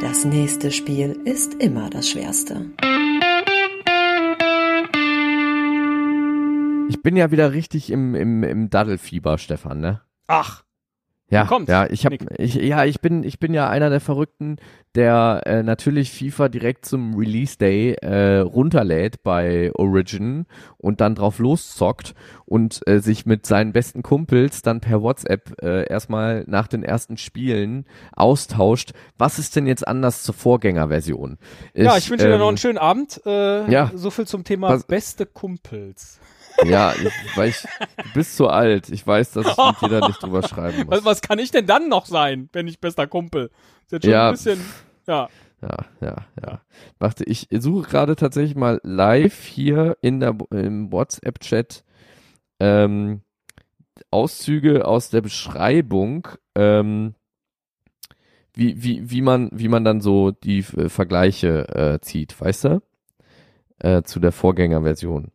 Das nächste Spiel ist immer das schwerste. Ich bin ja wieder richtig im, im, im Daddelfieber, Stefan, ne? Ach, Ja, kommst, ja, ich hab, ich, ja, ich bin, ich bin ja einer der Verrückten, der äh, natürlich FIFA direkt zum Release Day äh, runterlädt bei Origin und dann drauf loszockt und äh, sich mit seinen besten Kumpels dann per WhatsApp äh, erstmal nach den ersten Spielen austauscht. Was ist denn jetzt anders zur Vorgängerversion? ja, ich wünsche dir ähm, noch einen schönen Abend. Äh, ja. So viel zum Thema beste Kumpels. Ja, ich, weil ich, du bist zu alt. Ich weiß, dass ich mit dir da nicht drüber schreiben muss. Was, was kann ich denn dann noch sein, wenn ich bester Kumpel? Ist jetzt schon Ja, ein bisschen, ja. Ja, ja, ja. Warte, ich suche gerade tatsächlich mal live hier in der, im WhatsApp-Chat ähm, Auszüge aus der Beschreibung, ähm, wie, wie, wie man, wie man dann so die äh, Vergleiche äh, zieht, weißt du? Äh, zu der Vorgängerversion.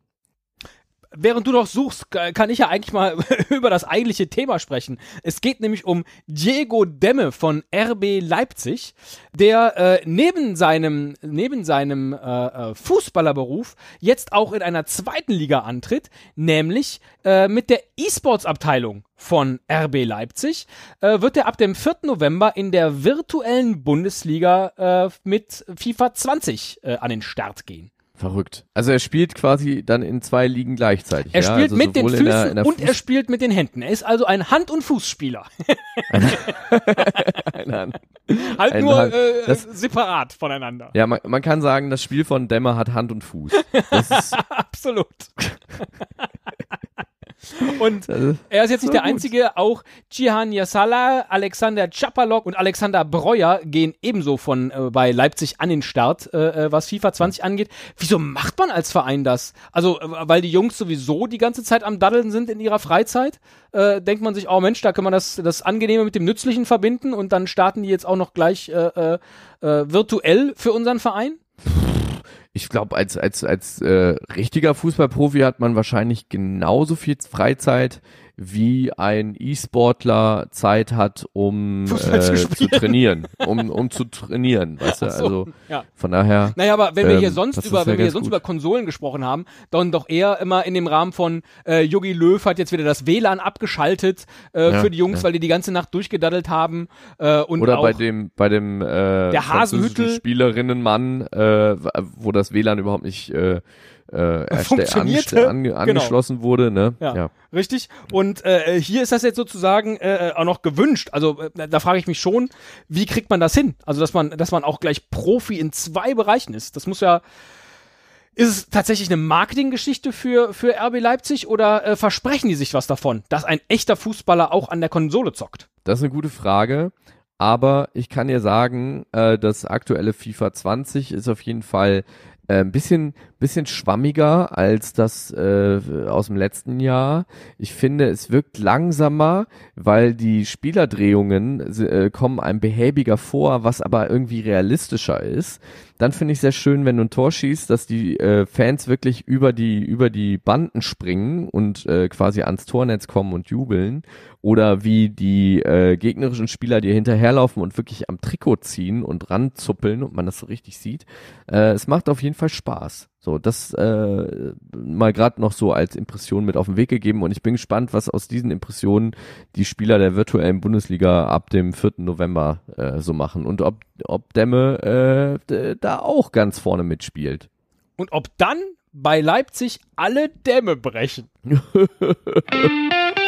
Während du noch suchst, kann ich ja eigentlich mal über das eigentliche Thema sprechen. Es geht nämlich um Diego Demme von RB Leipzig, der äh, neben seinem, neben seinem äh, äh, Fußballerberuf jetzt auch in einer zweiten Liga antritt, nämlich äh, mit der E-Sports-Abteilung von RB Leipzig, äh, wird er ab dem 4. November in der virtuellen Bundesliga äh, mit FIFA 20 äh, an den Start gehen. Verrückt. Also er spielt quasi dann in zwei Ligen gleichzeitig. Er ja? spielt also mit den Füßen in der, in der und er spielt mit den Händen. Er ist also ein Hand- und Fußspieler. Nein. halt Ein nur Hand- äh, das- separat voneinander. Ja, man, man kann sagen, das Spiel von Dämmer hat Hand und Fuß. Das ist, Absolut. und er ist jetzt nicht So der gut. Einzige, auch Cihan Yassala, Alexander Czapalok und Alexander Breuer gehen ebenso von äh, bei Leipzig an den Start, äh, äh, was FIFA 20 angeht. Wieso macht man als Verein das? Also, äh, weil die Jungs sowieso die ganze Zeit am Daddeln sind in ihrer Freizeit, äh, denkt man sich, oh Mensch, da kann man das, das Angenehme mit dem Nützlichen verbinden und dann starten die jetzt auch noch gleich äh, virtuell für unseren Verein? Ich glaube, als, als, als äh, richtiger Fußballprofi hat man wahrscheinlich genauso viel Freizeit, wie ein E-Sportler Zeit hat, um äh, zu zu, trainieren. Um, um zu trainieren, weißt du? So, Also ja. von daher. Naja, aber wenn wir hier Ähm, sonst über, wenn wir hier sonst gut. über Konsolen gesprochen haben, dann doch eher immer in dem Rahmen von äh, Yogi Löw hat jetzt wieder das WLAN abgeschaltet äh, Ja, für die Jungs, ja. weil die die ganze Nacht durchgedaddelt haben äh, und Oder auch bei dem, bei dem äh, Der Hasenhüttl. Spielerinnenmann, äh, wo das WLAN überhaupt nicht äh, äh, Funktionierte. ange- Genau. angeschlossen wurde, ne? Ja, richtig. Und äh, hier ist das jetzt sozusagen äh, auch noch gewünscht. Also äh, da frage ich mich schon, wie kriegt man das hin? Also dass man, dass man auch gleich Profi in zwei Bereichen ist. Das muss ja. Ist es tatsächlich eine Marketinggeschichte für, für RB Leipzig oder äh, versprechen die sich was davon, dass ein echter Fußballer auch an der Konsole zockt? Das ist eine gute Frage. Aber ich kann dir sagen, äh, das aktuelle FIFA 20 ist auf jeden Fall äh, ein bisschen, bisschen schwammiger als das äh, aus dem letzten Jahr. Ich finde, es wirkt langsamer, weil die Spielerdrehungen äh, kommen einem behäbiger vor, was aber irgendwie realistischer ist. Dann finde ich sehr schön, wenn du ein Tor schießt, dass die äh, Fans wirklich über die über die Banden springen und äh, quasi ans Tornetz kommen und jubeln oder wie die äh, gegnerischen Spieler dir hinterherlaufen und wirklich am Trikot ziehen und ranzuppeln und man das so richtig sieht. Äh, es macht auf jeden Fall Spaß. So, das äh, mal gerade noch so als Impression mit auf den Weg gegeben und ich bin gespannt, was aus diesen Impressionen die Spieler der virtuellen Bundesliga ab dem 4. November äh, so machen und ob, ob Demme äh, da auch ganz vorne mitspielt. Und ob dann bei Leipzig alle Dämme brechen.